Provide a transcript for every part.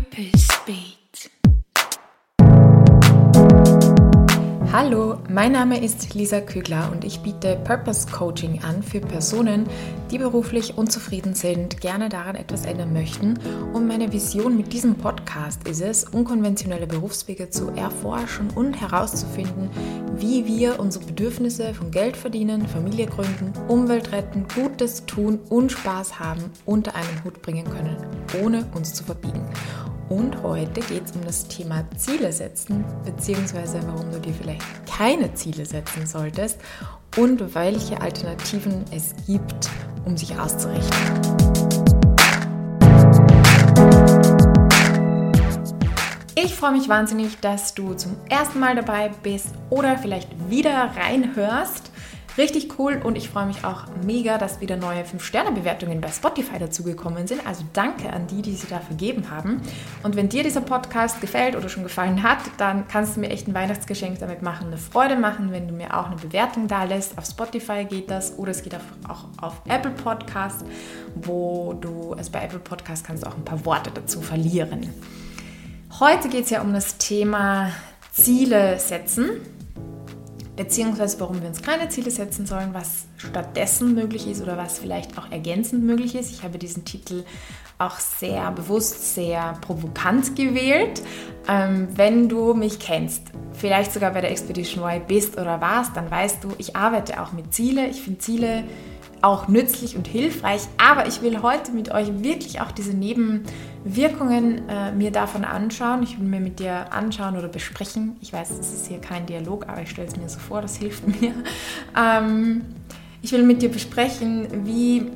Purpose Beat. Hallo, mein Name ist Lisa Kügler und ich biete Purpose Coaching an für Personen, die beruflich unzufrieden sind, gerne daran etwas ändern möchten. Und meine Vision mit diesem Podcast ist es, unkonventionelle Berufswege zu erforschen und herauszufinden, wie wir unsere Bedürfnisse von Geld verdienen, Familie gründen, Umwelt retten, Gutes tun und Spaß haben unter einen Hut bringen können, ohne uns zu verbiegen. Und heute geht es um das Thema Ziele setzen, beziehungsweise warum du dir vielleicht keine Ziele setzen solltest und welche Alternativen es gibt, um sich auszurichten. Ich freue mich wahnsinnig, dass du zum ersten Mal dabei bist oder vielleicht wieder reinhörst. Richtig cool und ich freue mich auch mega, dass wieder neue 5-Sterne-Bewertungen bei Spotify dazugekommen sind. Also danke an die, die sie da vergeben haben. Und wenn dir dieser Podcast gefällt oder schon gefallen hat, dann kannst du mir echt ein Weihnachtsgeschenk damit machen, eine Freude machen, wenn du mir auch eine Bewertung da lässt. Auf Spotify geht das oder es geht auch auf Apple Podcast, wo du, also bei Apple Podcast kannst du auch ein paar Worte dazu verlieren. Heute geht es ja um das Thema Ziele setzen beziehungsweise warum wir uns keine Ziele setzen sollen, was stattdessen möglich ist oder was vielleicht auch ergänzend möglich ist. Ich habe diesen Titel auch sehr bewusst, sehr provokant gewählt. Ähm, wenn du mich kennst, vielleicht sogar bei der Expedition Y bist oder warst, dann weißt du, ich arbeite auch mit Ziele. Ich finde Ziele auch nützlich und hilfreich. Aber ich will heute mit euch wirklich auch diese Nebenwirkungen äh, mir davon anschauen. Ich will mir mit dir anschauen oder besprechen. Ich weiß, es ist hier kein Dialog, aber ich stelle es mir so vor, das hilft mir. Ähm, ich will mit dir besprechen, wie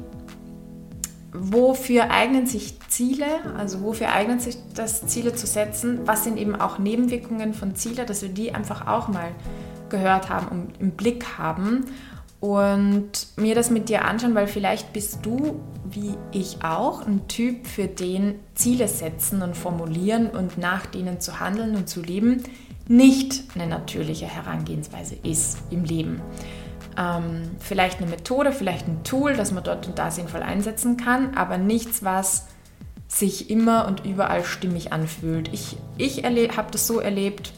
wofür eignen sich Ziele, also wofür eignet sich das, Ziele zu setzen, was sind eben auch Nebenwirkungen von Zielen, dass wir die einfach auch mal gehört haben und im Blick haben und mir das mit dir anschauen, weil vielleicht bist du, wie ich auch, ein Typ, für den Ziele setzen und formulieren und nach denen zu handeln und zu leben nicht eine natürliche Herangehensweise ist im Leben. Ähm, vielleicht eine Methode, vielleicht ein Tool, das man dort und da sinnvoll einsetzen kann, aber nichts, was sich immer und überall stimmig anfühlt. Ich, ich habe das so erlebt,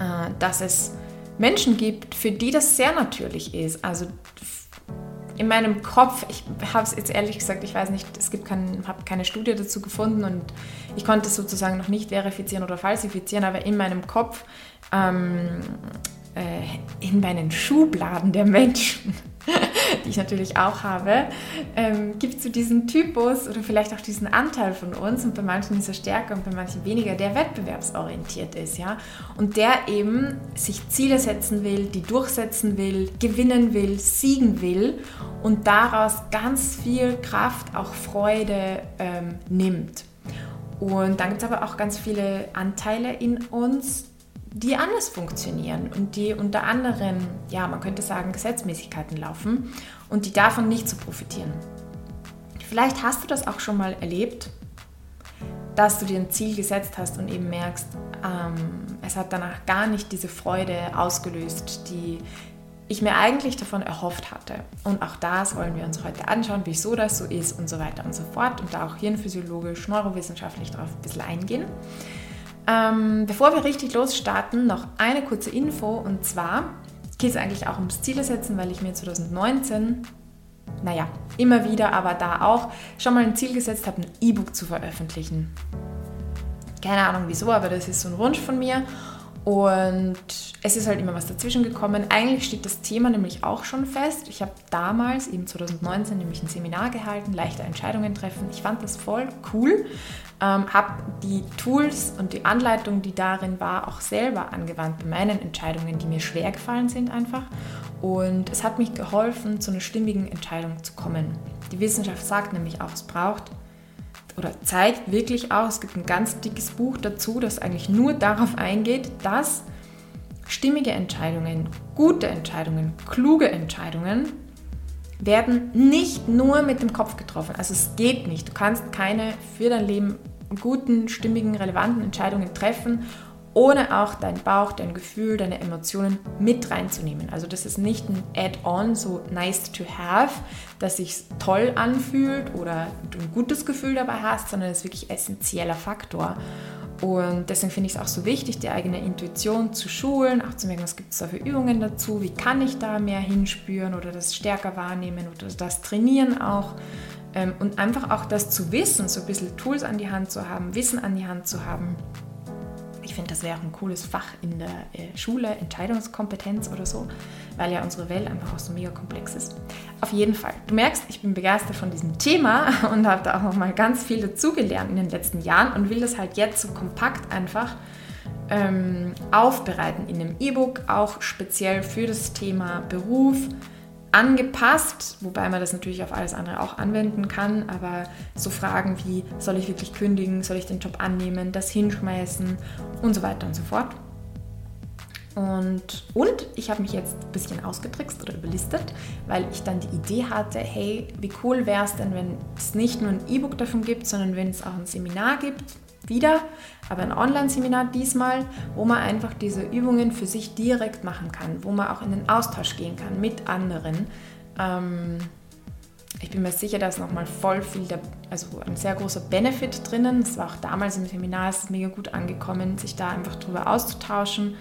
äh, dass es Menschen gibt, für die das sehr natürlich ist. Also in meinem Kopf, ich habe es jetzt ehrlich gesagt, ich weiß nicht, es gibt kein, habe keine Studie dazu gefunden und ich konnte es sozusagen noch nicht verifizieren oder falsifizieren, aber in meinem Kopf, ähm, äh, in meinen Schubladen der Menschen die ich natürlich auch habe, ähm, gibt es so diesen Typus oder vielleicht auch diesen Anteil von uns und bei manchen ist er stärker und bei manchen weniger, der wettbewerbsorientiert ist, ja, und der eben sich Ziele setzen will, die durchsetzen will, gewinnen will, siegen will und daraus ganz viel Kraft, auch Freude ähm, nimmt. Und dann gibt es aber auch ganz viele Anteile in uns, die anders funktionieren und die unter anderen, ja, man könnte sagen, Gesetzmäßigkeiten laufen und die davon nicht zu profitieren. Vielleicht hast du das auch schon mal erlebt, dass du dir ein Ziel gesetzt hast und eben merkst, ähm, es hat danach gar nicht diese Freude ausgelöst, die ich mir eigentlich davon erhofft hatte. Und auch das wollen wir uns heute anschauen, wieso das so ist und so weiter und so fort und da auch hirnphysiologisch, neurowissenschaftlich darauf ein bisschen eingehen. Ähm, bevor wir richtig losstarten, noch eine kurze Info und zwar geht es eigentlich auch ums Ziele setzen, weil ich mir 2019, naja, immer wieder, aber da auch schon mal ein Ziel gesetzt habe, ein E-Book zu veröffentlichen. Keine Ahnung wieso, aber das ist so ein Wunsch von mir. Und es ist halt immer was dazwischen gekommen. Eigentlich steht das Thema nämlich auch schon fest. Ich habe damals, eben 2019, nämlich ein Seminar gehalten, leichte Entscheidungen treffen. Ich fand das voll cool. Ähm, habe die Tools und die Anleitung, die darin war, auch selber angewandt bei meinen Entscheidungen, die mir schwer gefallen sind einfach. Und es hat mich geholfen, zu einer stimmigen Entscheidung zu kommen. Die Wissenschaft sagt nämlich auch, es braucht oder zeigt wirklich auch, es gibt ein ganz dickes Buch dazu, das eigentlich nur darauf eingeht, dass stimmige Entscheidungen, gute Entscheidungen, kluge Entscheidungen werden nicht nur mit dem Kopf getroffen. Also es geht nicht. Du kannst keine für dein Leben guten, stimmigen, relevanten Entscheidungen treffen, ohne auch deinen Bauch, dein Gefühl, deine Emotionen mit reinzunehmen. Also das ist nicht ein Add-on, so nice to have, dass sich toll anfühlt oder du ein gutes Gefühl dabei hast, sondern es ist wirklich essentieller Faktor. Und deswegen finde ich es auch so wichtig, die eigene Intuition zu schulen, auch zu merken, was gibt es da für Übungen dazu, wie kann ich da mehr hinspüren oder das stärker wahrnehmen oder das trainieren auch. Ähm, und einfach auch das zu wissen, so ein bisschen Tools an die Hand zu haben, Wissen an die Hand zu haben, ich finde, das wäre ein cooles Fach in der äh, Schule, Entscheidungskompetenz oder so, weil ja unsere Welt einfach auch so mega komplex ist. Auf jeden Fall. Du merkst, ich bin begeistert von diesem Thema und habe da auch noch mal ganz viel dazugelernt in den letzten Jahren und will das halt jetzt so kompakt einfach ähm, aufbereiten in einem E-Book, auch speziell für das Thema Beruf, angepasst, wobei man das natürlich auf alles andere auch anwenden kann, aber so Fragen wie, soll ich wirklich kündigen, soll ich den Job annehmen, das hinschmeißen und so weiter und so fort. Und, und ich habe mich jetzt ein bisschen ausgetrickst oder überlistet, weil ich dann die Idee hatte, hey, wie cool wäre es denn, wenn es nicht nur ein E-Book davon gibt, sondern wenn es auch ein Seminar gibt, wieder, aber ein Online-Seminar diesmal, wo man einfach diese Übungen für sich direkt machen kann, wo man auch in den Austausch gehen kann mit anderen. Ähm, ich bin mir sicher, da ist nochmal voll viel, der, also ein sehr großer Benefit drinnen. Es war auch damals im Seminar, es ist mega gut angekommen, sich da einfach drüber auszutauschen.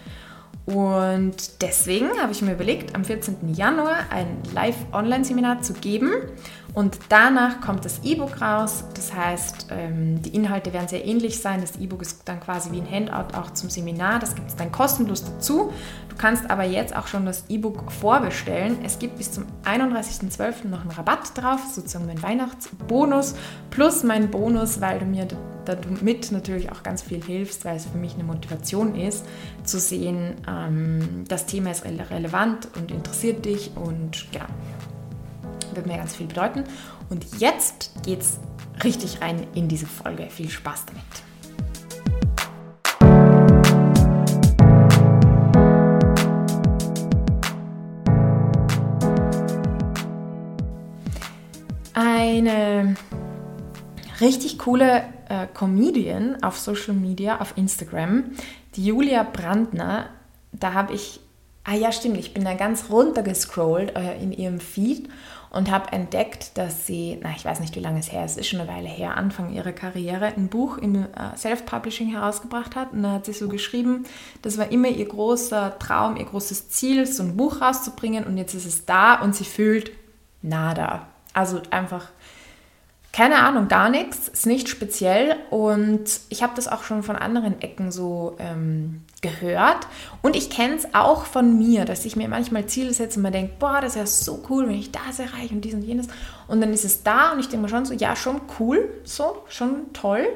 Und deswegen habe ich mir überlegt, am 14. Januar ein Live-Online-Seminar zu geben. Und danach kommt das E-Book raus. Das heißt, ähm, die Inhalte werden sehr ähnlich sein. Das E-Book ist dann quasi wie ein Handout auch zum Seminar. Das gibt es dann kostenlos dazu. Du kannst aber jetzt auch schon das E-Book vorbestellen. Es gibt bis zum 31.12. noch einen Rabatt drauf, sozusagen mein Weihnachtsbonus plus mein Bonus, weil du mir damit natürlich auch ganz viel hilfst, weil es für mich eine Motivation ist, zu sehen, ähm, das Thema ist relevant und interessiert dich und ja, wird mir ganz viel bedeuten. Und jetzt geht's richtig rein in diese Folge. Viel Spaß damit. Eine richtig coole äh, Comedian auf Social Media, auf Instagram, die Julia Brandner. Da habe ich, ah ja, stimmt, ich bin da ganz runter gescrollt äh, in ihrem Feed und habe entdeckt, dass sie, na, ich weiß nicht, wie lange es her ist, ist schon eine Weile her, Anfang ihrer Karriere, ein Buch im äh, Self-Publishing herausgebracht hat. Und da hat sie so geschrieben, das war immer ihr großer Traum, ihr großes Ziel, so ein Buch rauszubringen und jetzt ist es da und sie fühlt nada. Also einfach keine Ahnung, gar nichts, ist nicht speziell. Und ich habe das auch schon von anderen Ecken so ähm, gehört. Und ich kenne es auch von mir, dass ich mir manchmal Ziele setze und man denkt, boah, das wäre so cool, wenn ich das erreiche und dies und jenes. Und dann ist es da und ich denke mir schon so, ja, schon cool, so, schon toll,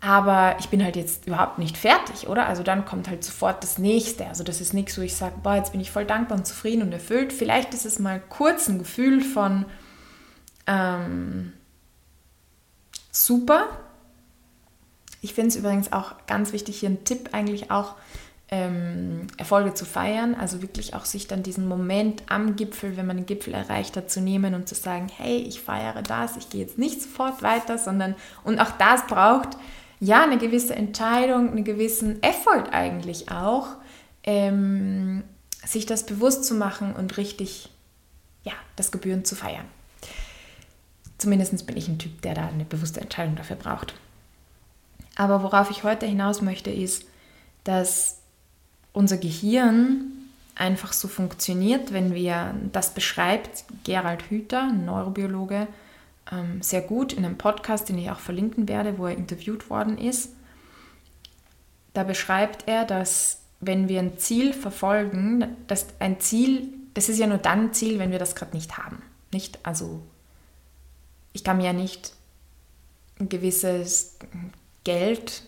aber ich bin halt jetzt überhaupt nicht fertig, oder? Also dann kommt halt sofort das nächste, also das ist nichts, wo ich sage, boah, jetzt bin ich voll dankbar und zufrieden und erfüllt, vielleicht ist es mal kurz ein Gefühl von, ähm, super. Ich finde es übrigens auch ganz wichtig, hier ein Tipp eigentlich auch, ähm, Erfolge zu feiern, also wirklich auch sich dann diesen Moment am Gipfel, wenn man den Gipfel erreicht hat, zu nehmen und zu sagen, hey, ich feiere das, ich gehe jetzt nicht sofort weiter, sondern und auch das braucht ja eine gewisse Entscheidung, einen gewissen Effort eigentlich auch, ähm, sich das bewusst zu machen und richtig, ja, das Gebühren zu feiern. Zumindest bin ich ein Typ, der da eine bewusste Entscheidung dafür braucht. Aber worauf ich heute hinaus möchte, ist, dass unser Gehirn einfach so funktioniert, wenn wir, das beschreibt Gerald Hüther, Neurobiologe, ähm, sehr gut in einem Podcast, den ich auch verlinken werde, wo er interviewt worden ist. Da beschreibt er, dass wenn wir ein Ziel verfolgen, dass ein Ziel, das ist ja nur dann ein Ziel, wenn wir das gerade nicht haben. Nicht? Also ich kann mir ja nicht ein gewisses Geld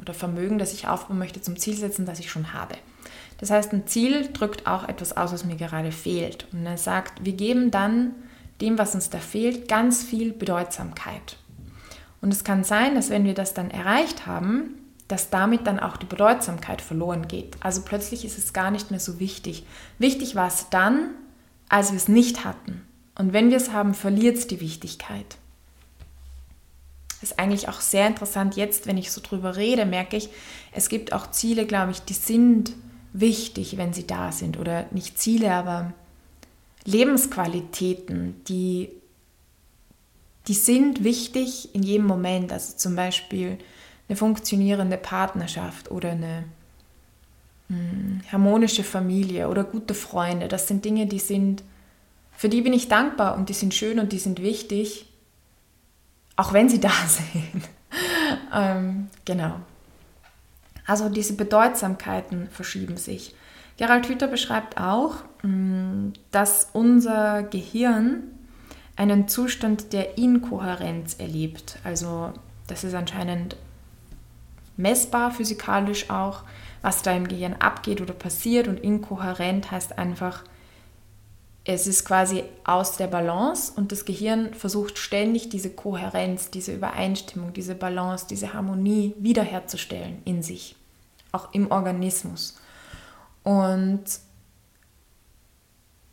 oder Vermögen, das ich aufbauen möchte, zum Ziel setzen, das ich schon habe. Das heißt, ein Ziel drückt auch etwas aus, was mir gerade fehlt. Und er sagt, wir geben dann dem, was uns da fehlt, ganz viel Bedeutsamkeit. Und es kann sein, dass wenn wir das dann erreicht haben, dass damit dann auch die Bedeutsamkeit verloren geht. Also plötzlich ist es gar nicht mehr so wichtig. Wichtig war es dann, als wir es nicht hatten. Und wenn wir es haben, verliert es die Wichtigkeit. ist eigentlich auch sehr interessant. Jetzt, wenn ich so drüber rede, merke ich, es gibt auch Ziele, glaube ich, die sind wichtig, wenn sie da sind. Oder nicht Ziele, aber Lebensqualitäten, die, die sind wichtig in jedem Moment. Also zum Beispiel eine funktionierende Partnerschaft oder eine hm, harmonische Familie oder gute Freunde. Das sind Dinge, die sind, für die bin ich dankbar und die sind schön und die sind wichtig, auch wenn sie da sind. ähm, genau. Also diese Bedeutsamkeiten verschieben sich. Gerald Hüther beschreibt auch, mm, dass unser Gehirn einen Zustand der Inkohärenz erlebt. Also das ist anscheinend messbar physikalisch auch, was da im Gehirn abgeht oder passiert. Und inkohärent heißt einfach, es ist quasi aus der Balance und das Gehirn versucht ständig diese Kohärenz, diese Übereinstimmung, diese Balance, diese Harmonie wiederherzustellen in sich, auch im Organismus. Und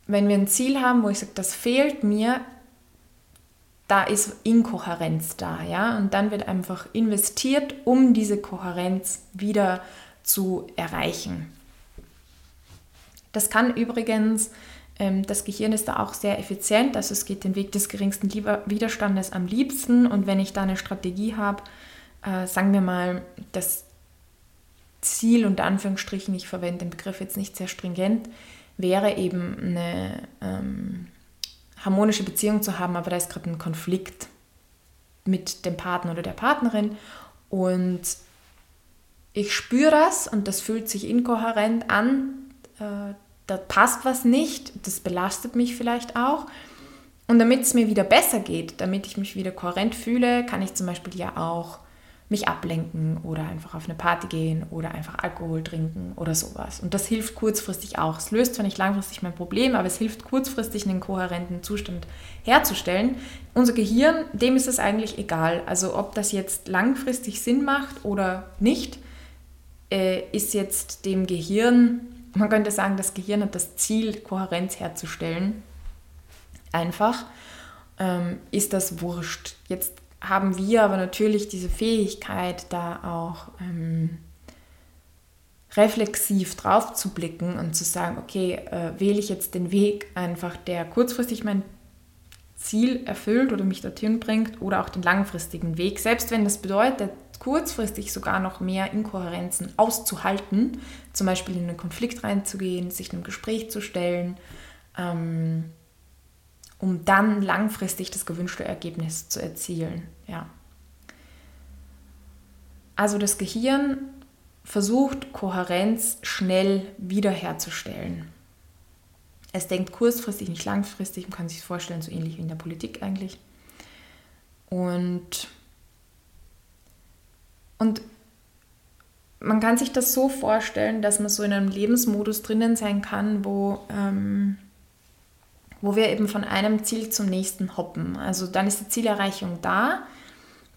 wenn wir ein Ziel haben, wo ich sage, das fehlt mir, da ist Inkohärenz da, ja, und dann wird einfach investiert, um diese Kohärenz wieder zu erreichen. Das kann übrigens das Gehirn ist da auch sehr effizient, also es geht den Weg des geringsten Widerstandes am liebsten. Und wenn ich da eine Strategie habe, äh, sagen wir mal, das Ziel unter Anführungsstrichen, ich verwende den Begriff jetzt nicht sehr stringent, wäre eben eine ähm, harmonische Beziehung zu haben, aber da ist gerade ein Konflikt mit dem Partner oder der Partnerin und ich spüre das und das fühlt sich inkohärent an. Äh, da passt was nicht, das belastet mich vielleicht auch. Und damit es mir wieder besser geht, damit ich mich wieder kohärent fühle, kann ich zum Beispiel ja auch mich ablenken oder einfach auf eine Party gehen oder einfach Alkohol trinken oder sowas. Und das hilft kurzfristig auch. Es löst zwar nicht langfristig mein Problem, aber es hilft kurzfristig einen kohärenten Zustand herzustellen. Unser Gehirn, dem ist es eigentlich egal. Also ob das jetzt langfristig Sinn macht oder nicht, äh, ist jetzt dem Gehirn man könnte sagen, das Gehirn hat das Ziel, Kohärenz herzustellen. Einfach ähm, ist das wurscht. Jetzt haben wir aber natürlich diese Fähigkeit, da auch ähm, reflexiv drauf zu blicken und zu sagen, okay, äh, wähle ich jetzt den Weg einfach, der kurzfristig mein Ziel erfüllt oder mich dorthin bringt oder auch den langfristigen Weg, selbst wenn das bedeutet, kurzfristig sogar noch mehr Inkohärenzen auszuhalten, zum Beispiel in einen Konflikt reinzugehen, sich einem Gespräch zu stellen, ähm, um dann langfristig das gewünschte Ergebnis zu erzielen. Ja. Also das Gehirn versucht Kohärenz schnell wiederherzustellen. Es denkt kurzfristig, nicht langfristig, man kann sich vorstellen, so ähnlich wie in der Politik eigentlich. Und und man kann sich das so vorstellen, dass man so in einem Lebensmodus drinnen sein kann, wo, ähm, wo wir eben von einem Ziel zum nächsten hoppen. Also dann ist die Zielerreichung da,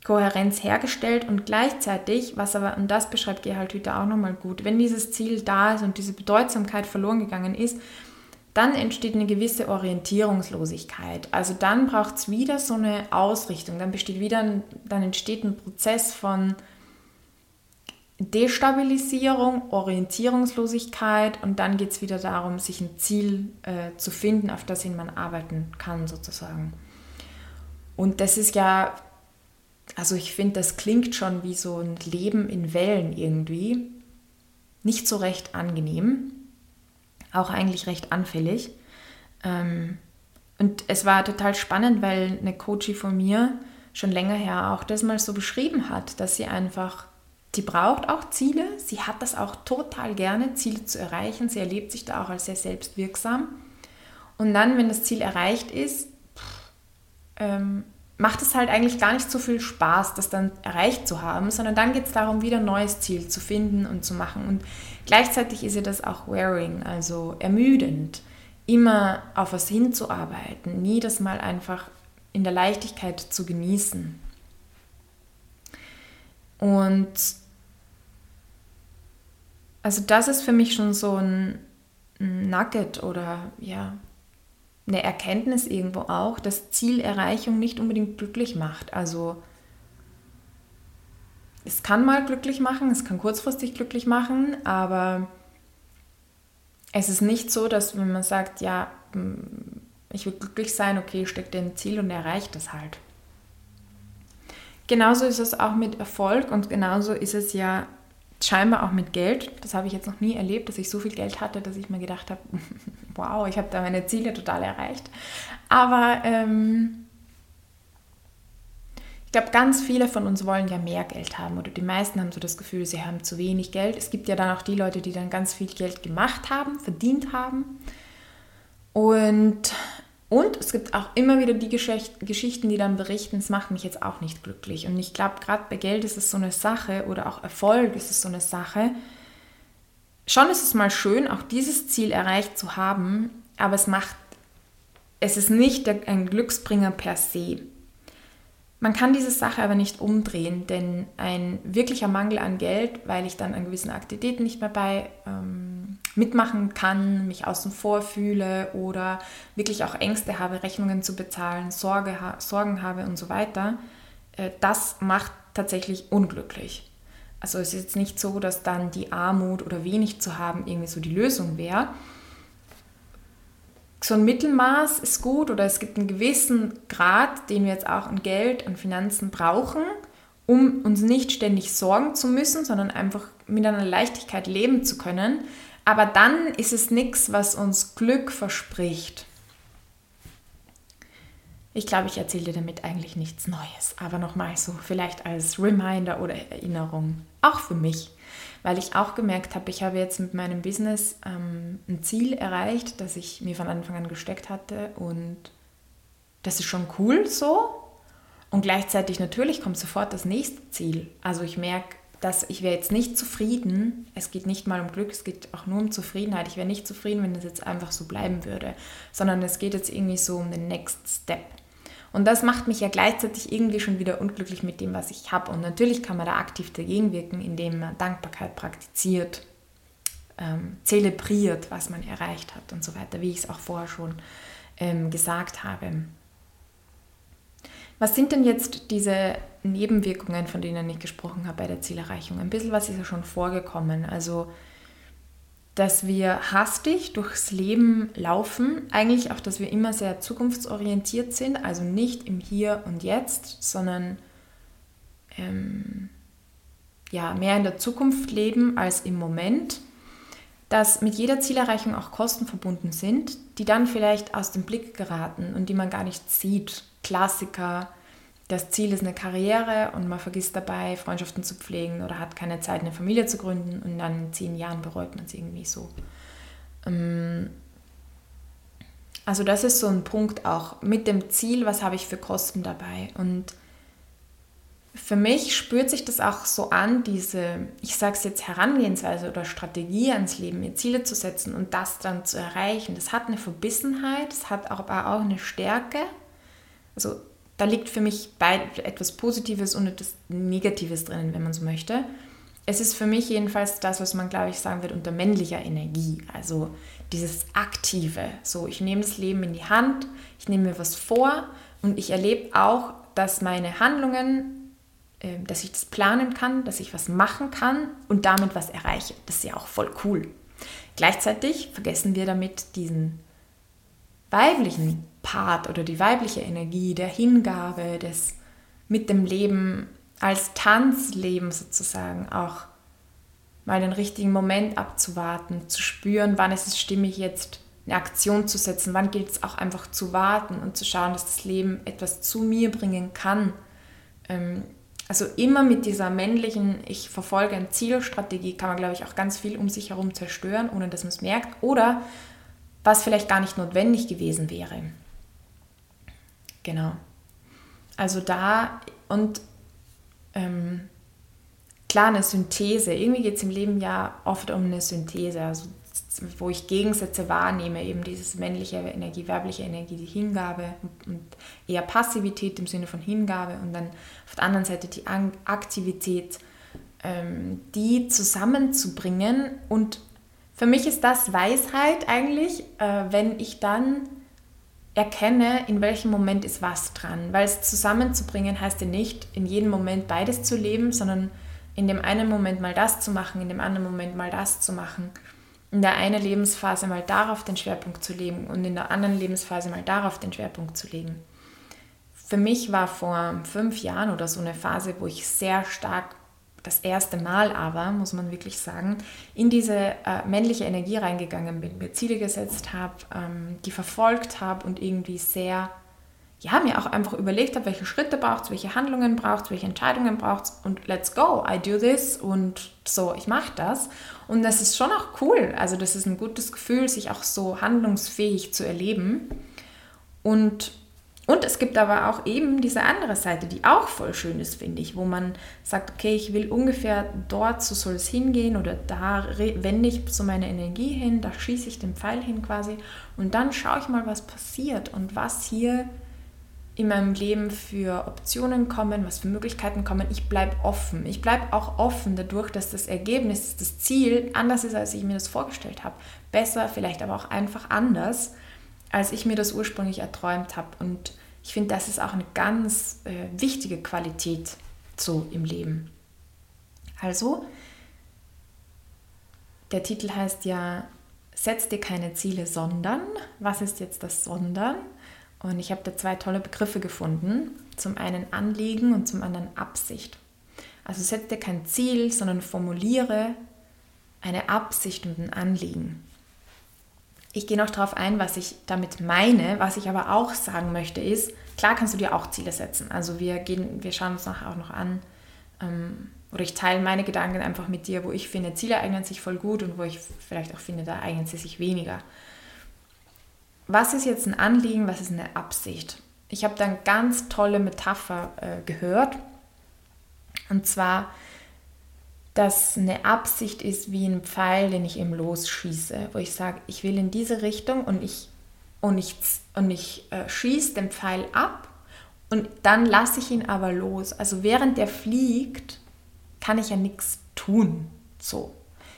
Kohärenz hergestellt und gleichzeitig, was aber, und das beschreibt Gerhard Hüther auch nochmal gut, wenn dieses Ziel da ist und diese Bedeutsamkeit verloren gegangen ist, dann entsteht eine gewisse Orientierungslosigkeit. Also dann braucht es wieder so eine Ausrichtung, dann besteht wieder, dann entsteht ein Prozess von Destabilisierung, Orientierungslosigkeit und dann geht es wieder darum, sich ein Ziel äh, zu finden, auf das hin man arbeiten kann sozusagen. Und das ist ja, also ich finde, das klingt schon wie so ein Leben in Wellen irgendwie. Nicht so recht angenehm, auch eigentlich recht anfällig. Ähm, und es war total spannend, weil eine Coachie von mir schon länger her auch das mal so beschrieben hat, dass sie einfach Sie braucht auch Ziele. Sie hat das auch total gerne, Ziele zu erreichen. Sie erlebt sich da auch als sehr selbstwirksam. Und dann, wenn das Ziel erreicht ist, ähm, macht es halt eigentlich gar nicht so viel Spaß, das dann erreicht zu haben, sondern dann geht es darum, wieder ein neues Ziel zu finden und zu machen. Und gleichzeitig ist ihr das auch wearing, also ermüdend, immer auf was hinzuarbeiten, nie das mal einfach in der Leichtigkeit zu genießen. Und also das ist für mich schon so ein Nugget oder ja, eine Erkenntnis irgendwo auch, dass Zielerreichung nicht unbedingt glücklich macht. Also es kann mal glücklich machen, es kann kurzfristig glücklich machen, aber es ist nicht so, dass wenn man sagt, ja, ich will glücklich sein, okay, steckt ein Ziel und erreicht das halt. Genauso ist es auch mit Erfolg und genauso ist es ja scheinbar auch mit Geld. Das habe ich jetzt noch nie erlebt, dass ich so viel Geld hatte, dass ich mir gedacht habe, wow, ich habe da meine Ziele total erreicht. Aber ähm, ich glaube, ganz viele von uns wollen ja mehr Geld haben oder die meisten haben so das Gefühl, sie haben zu wenig Geld. Es gibt ja dann auch die Leute, die dann ganz viel Geld gemacht haben, verdient haben. Und, und es gibt auch immer wieder die Geschichten, die dann berichten, es macht mich jetzt auch nicht glücklich. Und ich glaube, gerade bei Geld ist es so eine Sache oder auch Erfolg ist es so eine Sache. Schon ist es mal schön, auch dieses Ziel erreicht zu haben, aber es macht, es ist nicht ein Glücksbringer per se. Man kann diese Sache aber nicht umdrehen, denn ein wirklicher Mangel an Geld, weil ich dann an gewissen Aktivitäten nicht mehr bei ähm, mitmachen kann, mich außen vor fühle oder wirklich auch Ängste habe, Rechnungen zu bezahlen, Sorge, ha Sorgen habe und so weiter, äh, das macht tatsächlich unglücklich. Also es ist jetzt nicht so, dass dann die Armut oder wenig zu haben irgendwie so die Lösung wäre, so ein Mittelmaß ist gut oder es gibt einen gewissen Grad, den wir jetzt auch an Geld, an Finanzen brauchen, um uns nicht ständig sorgen zu müssen, sondern einfach mit einer Leichtigkeit leben zu können. Aber dann ist es nichts, was uns Glück verspricht. Ich glaube, ich erzähle dir damit eigentlich nichts Neues, aber nochmal so vielleicht als Reminder oder Erinnerung, auch für mich weil ich auch gemerkt habe, ich habe jetzt mit meinem Business ähm, ein Ziel erreicht, das ich mir von Anfang an gesteckt hatte und das ist schon cool so. Und gleichzeitig natürlich kommt sofort das nächste Ziel. Also ich merke, dass ich wäre jetzt nicht zufrieden. Es geht nicht mal um Glück, es geht auch nur um Zufriedenheit. Ich wäre nicht zufrieden, wenn das jetzt einfach so bleiben würde, sondern es geht jetzt irgendwie so um den Next Step. Und das macht mich ja gleichzeitig irgendwie schon wieder unglücklich mit dem, was ich habe. Und natürlich kann man da aktiv dagegen wirken, indem man Dankbarkeit praktiziert, ähm, zelebriert, was man erreicht hat und so weiter, wie ich es auch vorher schon ähm, gesagt habe. Was sind denn jetzt diese Nebenwirkungen, von denen ich gesprochen habe bei der Zielerreichung? Ein bisschen was ist ja schon vorgekommen. Also dass wir hastig durchs Leben laufen, eigentlich auch, dass wir immer sehr zukunftsorientiert sind, also nicht im Hier und Jetzt, sondern ähm, ja, mehr in der Zukunft leben als im Moment, dass mit jeder Zielerreichung auch Kosten verbunden sind, die dann vielleicht aus dem Blick geraten und die man gar nicht sieht. Klassiker, das Ziel ist eine Karriere und man vergisst dabei, Freundschaften zu pflegen oder hat keine Zeit, eine Familie zu gründen und dann in zehn Jahren bereut man es irgendwie so. Ähm, also das ist so ein Punkt auch mit dem Ziel, was habe ich für Kosten dabei. Und für mich spürt sich das auch so an, diese, ich sage es jetzt, Herangehensweise oder Strategie ans Leben, mir Ziele zu setzen und das dann zu erreichen. Das hat eine Verbissenheit, es hat aber auch eine Stärke. Also da liegt für mich etwas Positives und etwas Negatives drin, wenn man so möchte. Es ist für mich jedenfalls das, was man, glaube ich, sagen wird unter männlicher Energie. Also dieses Aktive. So, ich nehme das Leben in die Hand, ich nehme mir was vor und ich erlebe auch, dass meine Handlungen, äh, dass ich das planen kann, dass ich was machen kann und damit was erreiche. Das ist ja auch voll cool. Gleichzeitig vergessen wir damit diesen weiblichen Part oder die weibliche Energie der Hingabe, des mit dem Leben als Tanzleben sozusagen auch mal den richtigen Moment abzuwarten, zu spüren, wann ist es stimmig jetzt eine Aktion zu setzen, wann gilt es auch einfach zu warten und zu schauen, dass das Leben etwas zu mir bringen kann. Ähm, also immer mit dieser männlichen, ich verfolge eine Zielstrategie, kann man, glaube ich, auch ganz viel um sich herum zerstören, ohne dass man es merkt. Oder was vielleicht gar nicht notwendig gewesen wäre. Genau. Also da und ähm, klar eine Synthese. Irgendwie geht es im Leben ja oft um eine Synthese, also wo ich Gegensätze wahrnehme, eben dieses männliche Energie, weibliche Energie, die Hingabe und eher Passivität im Sinne von Hingabe und dann auf der anderen Seite die Aktivität, ähm, die zusammenzubringen und für mich ist das Weisheit eigentlich, äh, wenn ich dann erkenne, in welchem Moment ist was dran. Weil es zusammenzubringen heißt ja nicht, in jedem Moment beides zu leben, sondern in dem einen Moment mal das zu machen, in dem anderen Moment mal das zu machen, in der einen Lebensphase mal darauf den Schwerpunkt zu legen und in der anderen Lebensphase mal darauf den Schwerpunkt zu legen. Für mich war vor fünf Jahren oder so eine Phase, wo ich sehr stark das erste Mal aber, muss man wirklich sagen, in diese äh, männliche Energie reingegangen bin, mir Ziele gesetzt habe, ähm, die verfolgt habe und irgendwie sehr ja, mir auch einfach überlegt habe, welche Schritte braucht es, welche Handlungen braucht es, welche Entscheidungen braucht es und let's go, I do this und so, ich mache das. Und das ist schon auch cool. Also das ist ein gutes Gefühl, sich auch so handlungsfähig zu erleben. Und, und es gibt aber auch eben diese andere Seite, die auch voll schön ist, finde ich, wo man sagt, okay, ich will ungefähr dort, so soll es hingehen oder da wende ich so meine Energie hin, da schieße ich den Pfeil hin quasi und dann schaue ich mal, was passiert und was hier in meinem Leben für Optionen kommen, was für Möglichkeiten kommen. Ich bleibe offen. Ich bleibe auch offen dadurch, dass das Ergebnis, das Ziel anders ist, als ich mir das vorgestellt habe. Besser, vielleicht aber auch einfach anders, als ich mir das ursprünglich erträumt habe. Und ich finde, das ist auch eine ganz äh, wichtige Qualität so im Leben. Also, der Titel heißt ja, setz dir keine Ziele, sondern, was ist jetzt das Sondern? Und ich habe da zwei tolle Begriffe gefunden. Zum einen Anliegen und zum anderen Absicht. Also setz dir kein Ziel, sondern formuliere eine Absicht und ein Anliegen. Ich gehe noch darauf ein, was ich damit meine. Was ich aber auch sagen möchte ist, klar kannst du dir auch Ziele setzen. Also wir, gehen, wir schauen uns nachher auch noch an, ähm, oder ich teile meine Gedanken einfach mit dir, wo ich finde, Ziele eignen sich voll gut und wo ich vielleicht auch finde, da eignen sie sich weniger was ist jetzt ein Anliegen, was ist eine Absicht? Ich habe da eine ganz tolle Metapher äh, gehört. Und zwar, dass eine Absicht ist wie ein Pfeil, den ich eben losschieße, wo ich sage, ich will in diese Richtung und ich, und ich, und ich äh, schieße den Pfeil ab und dann lasse ich ihn aber los. Also während der fliegt, kann ich ja nichts tun. So.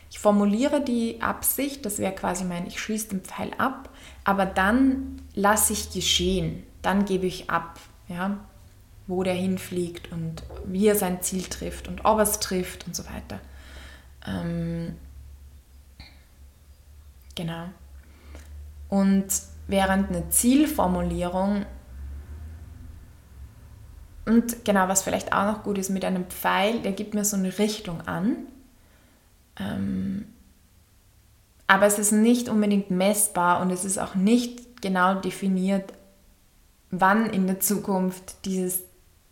Ich formuliere die Absicht, das wäre quasi mein, ich schieße den Pfeil ab, aber dann lasse ich geschehen, dann gebe ich ab, ja, wo der hinfliegt und wie er sein Ziel trifft und ob er es trifft und so weiter. Ähm, genau. Und während eine Zielformulierung und genau, was vielleicht auch noch gut ist, mit einem Pfeil, der gibt mir so eine Richtung an. Ähm, aber es ist nicht unbedingt messbar und es ist auch nicht genau definiert, wann in der Zukunft dieses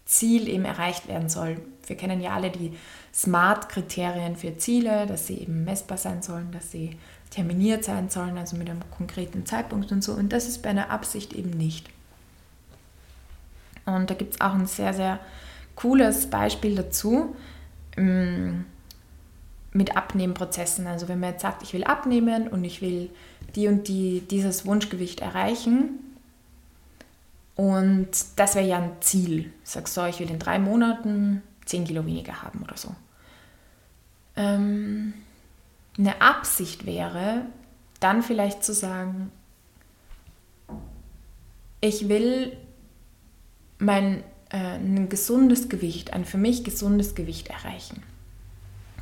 Ziel eben erreicht werden soll. Wir kennen ja alle die SMART-Kriterien für Ziele, dass sie eben messbar sein sollen, dass sie terminiert sein sollen, also mit einem konkreten Zeitpunkt und so. Und das ist bei einer Absicht eben nicht. Und da gibt es auch ein sehr, sehr cooles Beispiel dazu. Ähm, mit Abnehmprozessen. Also wenn man jetzt sagt, ich will abnehmen und ich will die und die, dieses Wunschgewicht erreichen. Und das wäre ja ein Ziel. Sage so, ich will in drei Monaten 10 Kilo weniger haben oder so. Ähm, eine Absicht wäre, dann vielleicht zu sagen, ich will mein äh, ein gesundes Gewicht, ein für mich gesundes Gewicht erreichen.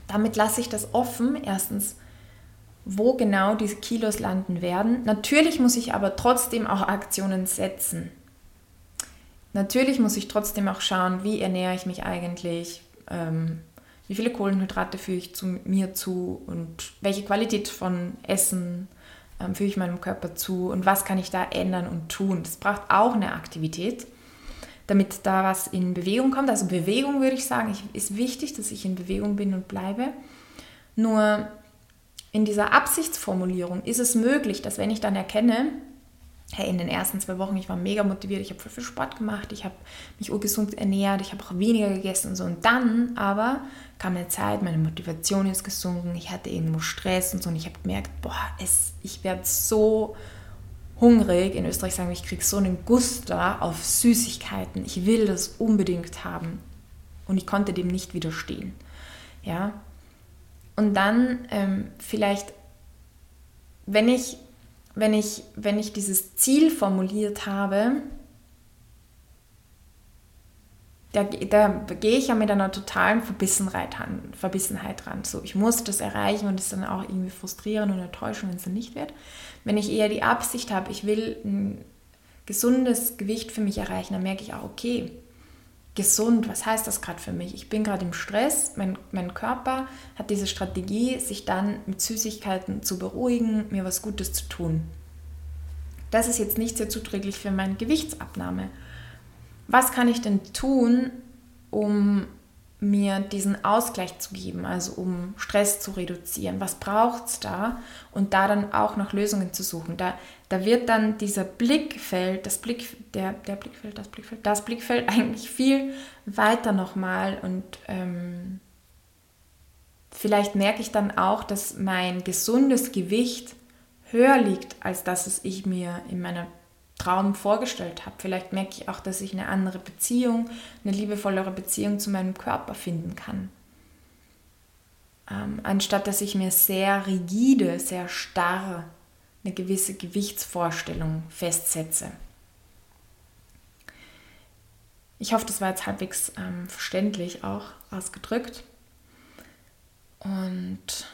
Damit lasse ich das offen. Erstens, wo genau diese Kilos landen werden. Natürlich muss ich aber trotzdem auch Aktionen setzen. Natürlich muss ich trotzdem auch schauen, wie ernähre ich mich eigentlich, ähm, wie viele Kohlenhydrate führe ich zu mir zu und welche Qualität von Essen ähm, führe ich meinem Körper zu und was kann ich da ändern und tun. Das braucht auch eine Aktivität damit da was in Bewegung kommt. Also Bewegung würde ich sagen, ich, ist wichtig, dass ich in Bewegung bin und bleibe. Nur in dieser Absichtsformulierung ist es möglich, dass wenn ich dann erkenne, hey, in den ersten zwei Wochen, ich war mega motiviert, ich habe voll viel Sport gemacht, ich habe mich urgesund ernährt, ich habe auch weniger gegessen und so. Und dann aber kam eine Zeit, meine Motivation ist gesunken, ich hatte irgendwo Stress und so und ich habe gemerkt, boah, es, ich werde so hungrig. In Österreich sagen wir, ich kriege so einen Guster auf Süßigkeiten. Ich will das unbedingt haben. Und ich konnte dem nicht widerstehen. Ja. Und dann ähm, vielleicht, wenn ich, wenn, ich, wenn ich dieses Ziel formuliert habe, da, da gehe ich ja mit einer totalen Verbissenheit, Verbissenheit ran. So, ich muss das erreichen und es dann auch irgendwie frustrieren und enttäuschen, wenn es dann nicht wird. Wenn ich eher die Absicht habe, ich will ein gesundes Gewicht für mich erreichen, dann merke ich auch, okay, gesund, was heißt das gerade für mich? Ich bin gerade im Stress, mein, mein Körper hat diese Strategie, sich dann mit Süßigkeiten zu beruhigen, mir was Gutes zu tun. Das ist jetzt nicht sehr zuträglich für meine Gewichtsabnahme. Was kann ich denn tun, um mir diesen Ausgleich zu geben, also um Stress zu reduzieren. Was braucht es da? Und da dann auch nach Lösungen zu suchen. Da, da wird dann dieser Blickfeld, das Blick, der, der Blickfeld, das Blickfeld, das Blickfeld eigentlich viel weiter nochmal und ähm, vielleicht merke ich dann auch, dass mein gesundes Gewicht höher liegt, als das es ich mir in meiner Traum vorgestellt habe. Vielleicht merke ich auch, dass ich eine andere Beziehung, eine liebevollere Beziehung zu meinem Körper finden kann. Ähm, anstatt dass ich mir sehr rigide, sehr starr eine gewisse Gewichtsvorstellung festsetze. Ich hoffe, das war jetzt halbwegs ähm, verständlich auch ausgedrückt. Und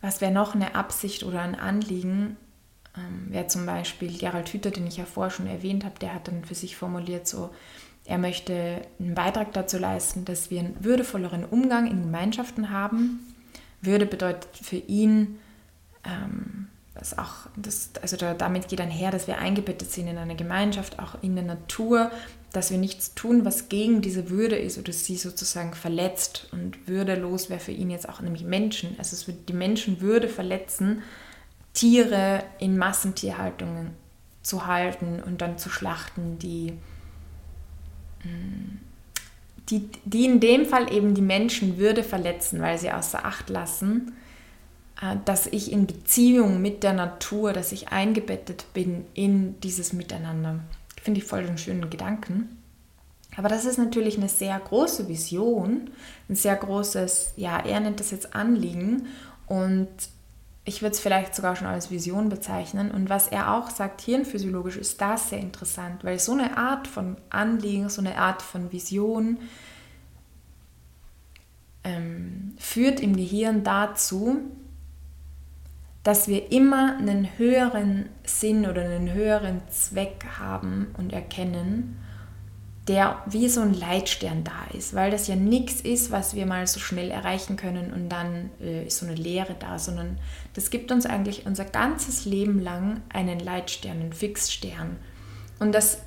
was wäre noch eine Absicht oder ein Anliegen, ähm, wer zum Beispiel Gerald Hüther, den ich ja vorher schon erwähnt habe, der hat dann für sich formuliert, so, er möchte einen Beitrag dazu leisten, dass wir einen würdevolleren Umgang in Gemeinschaften haben. Würde bedeutet für ihn, ähm, dass auch, das, also da, damit geht einher, dass wir eingebettet sind in eine Gemeinschaft, auch in der Natur, dass wir nichts tun, was gegen diese Würde ist oder sie sozusagen verletzt. Und würdelos wäre für ihn jetzt auch nämlich Menschen. Also es würde die Menschenwürde verletzen, Tiere in Massentierhaltungen zu halten und dann zu schlachten, die, mm, die, die in dem Fall eben die Menschenwürde verletzen, weil sie außer Acht lassen, äh, dass ich in Beziehung mit der Natur, dass ich eingebettet bin in dieses Miteinander. Finde ich voll den schönen Gedanken. Aber das ist natürlich eine sehr große Vision, ein sehr großes, ja, er nennt das jetzt Anliegen. Und ich würde es vielleicht sogar schon als Vision bezeichnen. Und was er auch sagt, hirnphysiologisch ist das sehr interessant, weil so eine Art von Anliegen, so eine Art von Vision ähm, führt im Gehirn dazu, dass wir immer einen höheren Sinn oder einen höheren Zweck haben und erkennen der wie so ein Leitstern da ist, weil das ja nichts ist, was wir mal so schnell erreichen können und dann äh, ist so eine Leere da, sondern das gibt uns eigentlich unser ganzes Leben lang einen Leitstern, einen Fixstern. Und das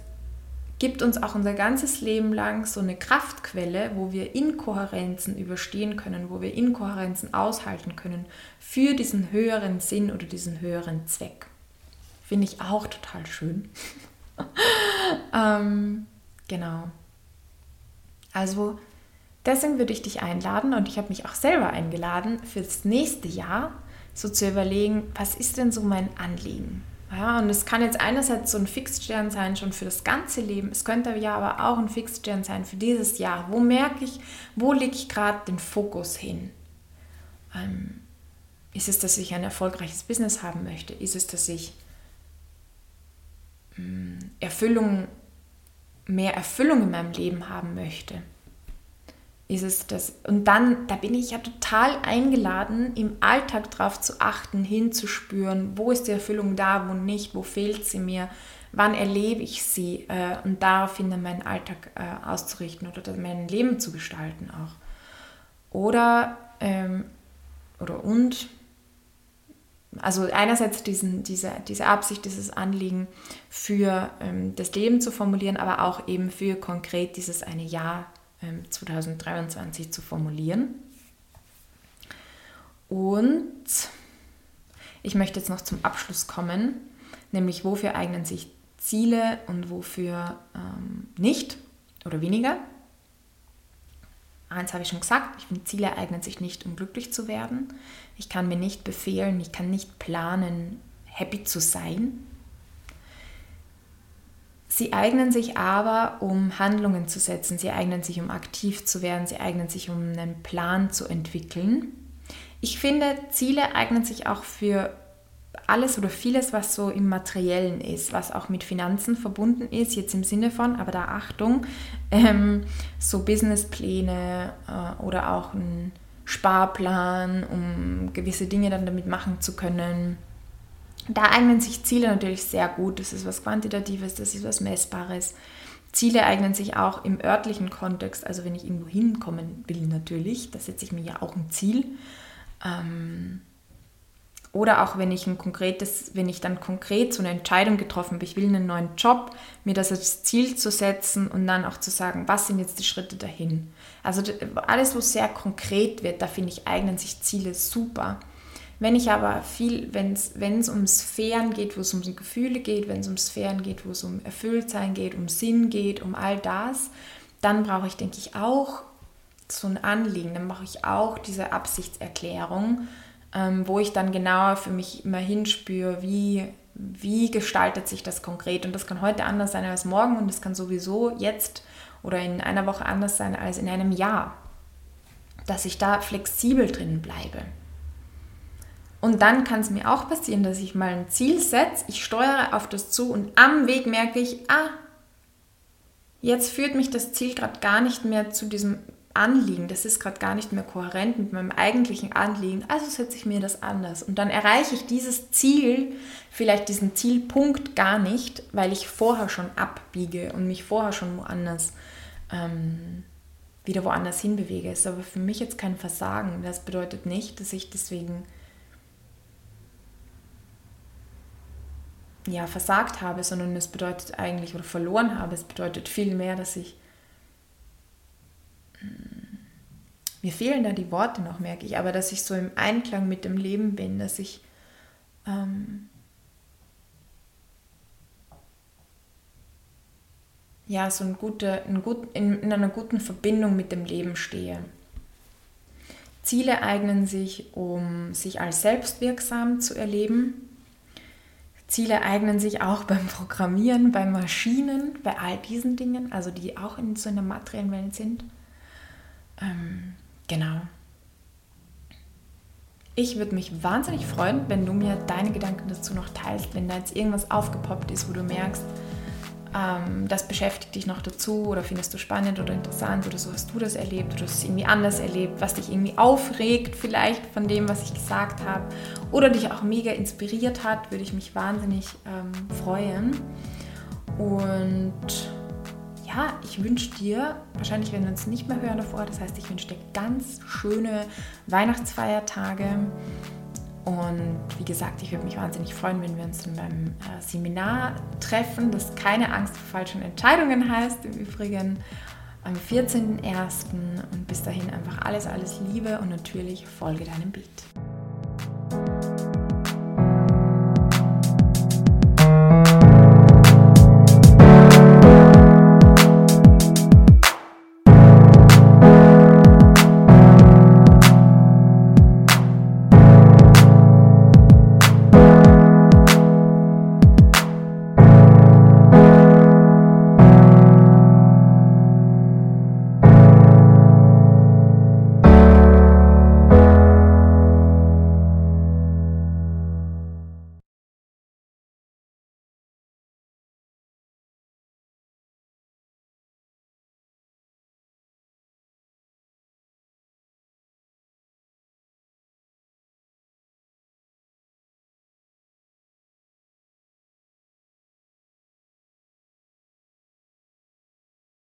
gibt uns auch unser ganzes Leben lang so eine Kraftquelle, wo wir Inkohärenzen überstehen können, wo wir Inkohärenzen aushalten können für diesen höheren Sinn oder diesen höheren Zweck. Finde ich auch total schön. ähm, Genau. Also deswegen würde ich dich einladen und ich habe mich auch selber eingeladen, für das nächste Jahr so zu überlegen, was ist denn so mein Anliegen? Ja, und es kann jetzt einerseits so ein Fixstern sein, schon für das ganze Leben. Es könnte ja aber auch ein Fixstern sein für dieses Jahr. Wo merke ich, wo lege ich gerade den Fokus hin? Ähm, ist es, dass ich ein erfolgreiches Business haben möchte? Ist es, dass ich mh, hm, Erfüllung mehr Erfüllung in meinem Leben haben möchte, ist es das. Und dann, da bin ich ja total eingeladen, im Alltag darauf zu achten, hinzuspüren, wo ist die Erfüllung da, wo nicht, wo fehlt sie mir, wann erlebe ich sie äh, und daraufhin dann meinen Alltag äh, auszurichten oder mein Leben zu gestalten auch. Oder, ähm, oder und also einerseits diesen, diese, diese Absicht, dieses Anliegen für ähm, das Leben zu formulieren, aber auch eben für konkret dieses eine Jahr ähm, 2023 zu formulieren. Und ich möchte jetzt noch zum Abschluss kommen, nämlich wofür eignen sich Ziele und wofür ähm, nicht oder weniger. Eins habe ich schon gesagt, ich finde, Ziele eignen sich nicht, um glücklich zu werden. Ich kann mir nicht befehlen, ich kann nicht planen, happy zu sein. Sie eignen sich aber, um Handlungen zu setzen, sie eignen sich, um aktiv zu werden, sie eignen sich, um einen Plan zu entwickeln. Ich finde, Ziele eignen sich auch für alles oder vieles, was so im Materiellen ist, was auch mit Finanzen verbunden ist, jetzt im Sinne von, aber da Achtung, ähm, so Businesspläne äh, oder auch ein Sparplan, um gewisse Dinge dann damit machen zu können. Da eignen sich Ziele natürlich sehr gut. Das ist was Quantitatives, das ist was Messbares. Ziele eignen sich auch im örtlichen Kontext, also wenn ich irgendwo hinkommen will natürlich, da setze ich mir ja auch ein Ziel. Ähm, oder auch wenn ich ein konkretes, wenn ich dann konkret so eine Entscheidung getroffen habe, ich will einen neuen Job, mir das als Ziel zu setzen und dann auch zu sagen, was sind jetzt die Schritte dahin. Also alles, wo sehr konkret wird, da finde ich, eignen sich Ziele super. Wenn ich aber viel, wenn es um Sphären geht, wo es um Gefühle geht, wenn es um Sphären geht, wo es um Erfülltsein geht, um Sinn geht, um all das, dann brauche ich, denke ich, auch so ein Anliegen, dann mache ich auch diese Absichtserklärung ähm, wo ich dann genauer für mich immer hinspüre, wie, wie gestaltet sich das konkret. Und das kann heute anders sein als morgen und das kann sowieso jetzt oder in einer Woche anders sein als in einem Jahr. Dass ich da flexibel drin bleibe. Und dann kann es mir auch passieren, dass ich mal ein Ziel setze, ich steuere auf das zu und am Weg merke ich, ah, jetzt führt mich das Ziel gerade gar nicht mehr zu diesem Anliegen, das ist gerade gar nicht mehr kohärent mit meinem eigentlichen Anliegen, also setze ich mir das anders. Und dann erreiche ich dieses Ziel, vielleicht diesen Zielpunkt gar nicht, weil ich vorher schon abbiege und mich vorher schon woanders ähm, wieder woanders hinbewege. Ist aber für mich jetzt kein Versagen. Das bedeutet nicht, dass ich deswegen ja, versagt habe, sondern es bedeutet eigentlich, oder verloren habe, es bedeutet vielmehr, dass ich mir fehlen da die Worte noch, merke ich, aber dass ich so im Einklang mit dem Leben bin, dass ich ähm, ja so ein gute, ein gut, in, in einer guten Verbindung mit dem Leben stehe. Ziele eignen sich, um sich als selbstwirksam zu erleben. Ziele eignen sich auch beim Programmieren, bei Maschinen, bei all diesen Dingen, also die auch in so einer materiellen Welt sind. Ähm, genau. Ich würde mich wahnsinnig freuen, wenn du mir deine Gedanken dazu noch teilst, wenn da jetzt irgendwas aufgepoppt ist, wo du merkst, ähm, das beschäftigt dich noch dazu oder findest du spannend oder interessant oder so hast du das erlebt oder es irgendwie anders erlebt, was dich irgendwie aufregt vielleicht von dem, was ich gesagt habe oder dich auch mega inspiriert hat, würde ich mich wahnsinnig ähm, freuen. Und ja, ich wünsche dir, wahrscheinlich werden wir uns nicht mehr hören davor, das heißt, ich wünsche dir ganz schöne Weihnachtsfeiertage. Und wie gesagt, ich würde mich wahnsinnig freuen, wenn wir uns dann beim äh, Seminar treffen, das keine Angst vor falschen Entscheidungen heißt, im Übrigen am 14.01. Und bis dahin einfach alles, alles Liebe und natürlich folge deinem Beat.